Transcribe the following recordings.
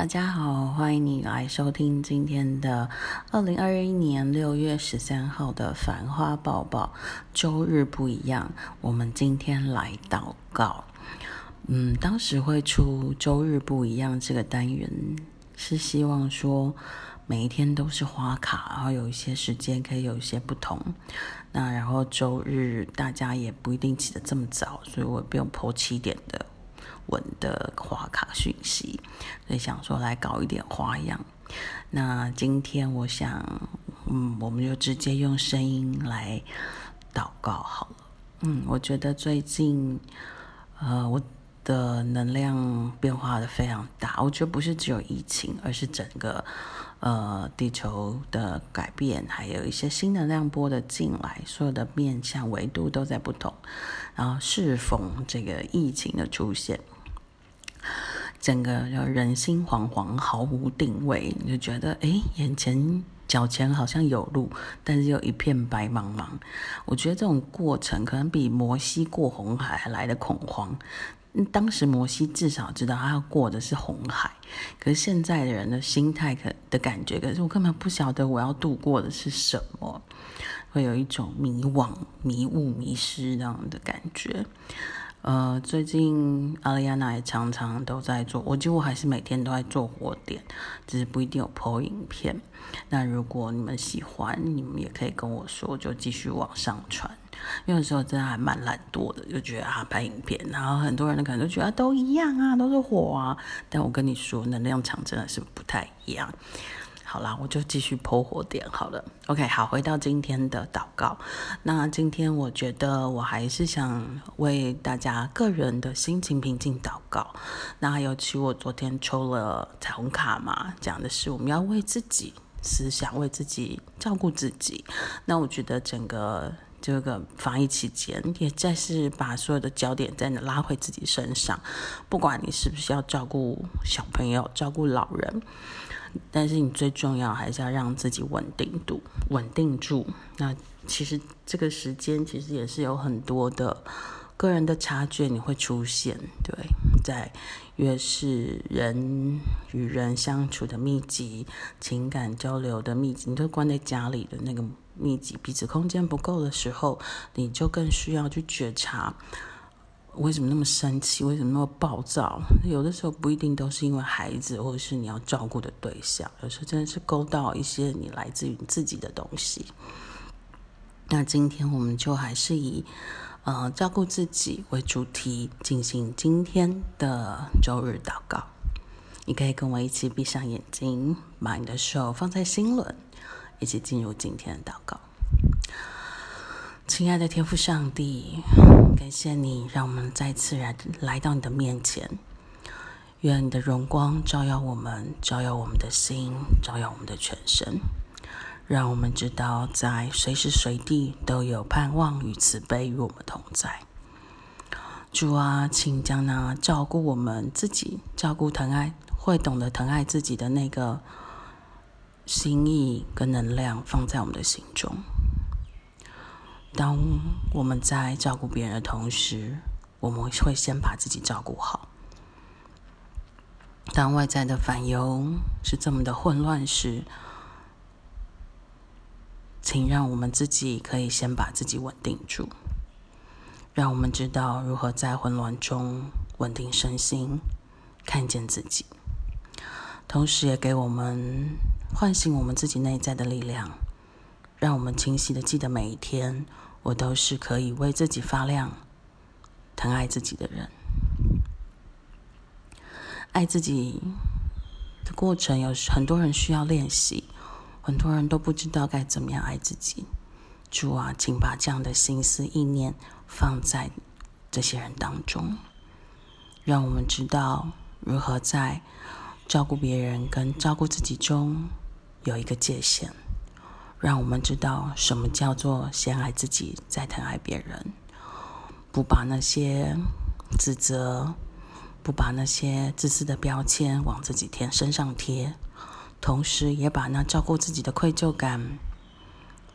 大家好，欢迎你来收听今天的二零二一年六月十三号的《繁花宝宝》。周日不一样，我们今天来祷告。嗯，当时会出“周日不一样”这个单元，是希望说每一天都是花卡，然后有一些时间可以有一些不同。那然后周日大家也不一定起得这么早，所以我不用破七点的。文的花卡讯息，所以想说来搞一点花样。那今天我想，嗯，我们就直接用声音来祷告好了。嗯，我觉得最近，呃，我的能量变化的非常大。我觉得不是只有疫情，而是整个呃地球的改变，还有一些新能量波的进来，所有的面向维度都在不同。然后适逢这个疫情的出现。整个人心惶惶，毫无定位，你就觉得哎，眼前脚前好像有路，但是又一片白茫茫。我觉得这种过程可能比摩西过红海还来的恐慌。当时摩西至少知道他要过的是红海，可是现在的人的心态可的感觉，可是我根本不晓得我要度过的是什么，会有一种迷惘、迷雾、迷失这样的感觉。呃，最近阿丽亚娜也常常都在做，我几乎还是每天都在做火点，只是不一定有 PO 影片。那如果你们喜欢，你们也可以跟我说，就继续往上传。因为有时候真的还蛮懒惰的，就觉得啊拍影片，然后很多人可能都觉得都一样啊，都是火啊。但我跟你说，能量场真的是不太一样。好啦，我就继续剖火点好了。OK，好，回到今天的祷告。那今天我觉得我还是想为大家个人的心情平静祷告。那尤其我昨天抽了彩虹卡嘛，讲的是我们要为自己思想，为自己照顾自己。那我觉得整个这个防疫期间，也再是把所有的焦点再拉回自己身上。不管你是不是要照顾小朋友，照顾老人。但是你最重要还是要让自己稳定度稳定住。那其实这个时间其实也是有很多的个人的察觉你会出现，对，在越是人与人相处的密集、情感交流的密集，你都关在家里的那个密集，彼此空间不够的时候，你就更需要去觉察。为什么那么生气？为什么那么暴躁？有的时候不一定都是因为孩子，或者是你要照顾的对象。有时候真的是勾到一些你来自于你自己的东西。那今天我们就还是以呃照顾自己为主题进行今天的周日祷告。你可以跟我一起闭上眼睛，把你的手放在心轮，一起进入今天的祷告。亲爱的天父上帝，感谢你让我们再次来来到你的面前。愿你的荣光照耀我们，照耀我们的心，照耀我们的全身，让我们知道在随时随地都有盼望与慈悲与我们同在。主啊，请将那照顾我们自己、照顾疼爱、会懂得疼爱自己的那个心意跟能量放在我们的心中。当我们在照顾别人的同时，我们会先把自己照顾好。当外在的烦忧是这么的混乱时，请让我们自己可以先把自己稳定住，让我们知道如何在混乱中稳定身心，看见自己，同时也给我们唤醒我们自己内在的力量。让我们清晰的记得每一天，我都是可以为自己发亮、疼爱自己的人。爱自己的过程有很多人需要练习，很多人都不知道该怎么样爱自己。主啊，请把这样的心思意念放在这些人当中，让我们知道如何在照顾别人跟照顾自己中有一个界限。让我们知道什么叫做先爱自己，再疼爱别人，不把那些指责，不把那些自私的标签往自己贴身上贴，同时也把那照顾自己的愧疚感、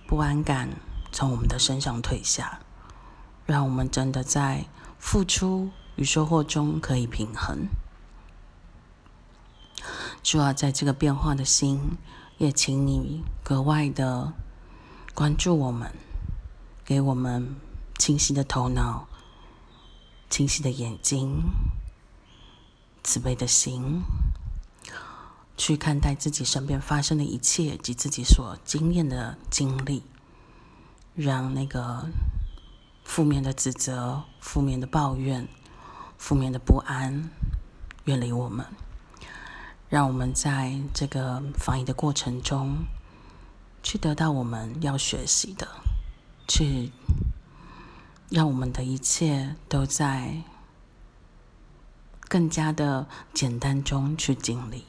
不安感从我们的身上退下，让我们真的在付出与收获中可以平衡。主啊，在这个变化的心，也请你格外的关注我们，给我们清晰的头脑、清晰的眼睛、慈悲的心，去看待自己身边发生的一切及自己所经验的经历，让那个负面的指责、负面的抱怨、负面的不安远离我们。让我们在这个防疫的过程中，去得到我们要学习的，去让我们的一切都在更加的简单中去经历，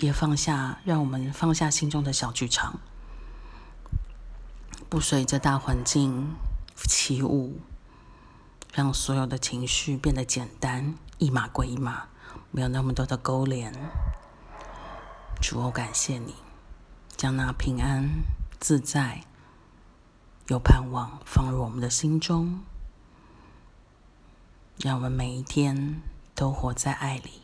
也放下，让我们放下心中的小剧场，不随着大环境起舞，让所有的情绪变得简单，一码归一码。没有那么多的勾连，主，我感谢你，将那平安、自在、有盼望放入我们的心中，让我们每一天都活在爱里，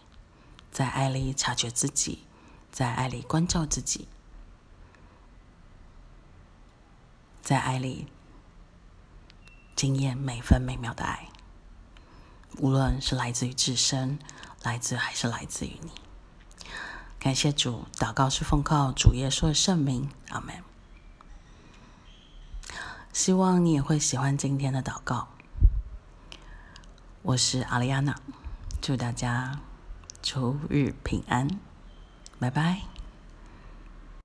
在爱里察觉自己，在爱里关照自己，在爱里经验每分每秒的爱，无论是来自于自身。来自还是来自于你？感谢主，祷告是奉靠主耶稣的圣名，阿门。希望你也会喜欢今天的祷告。我是阿丽亚娜，祝大家周日平安，拜拜。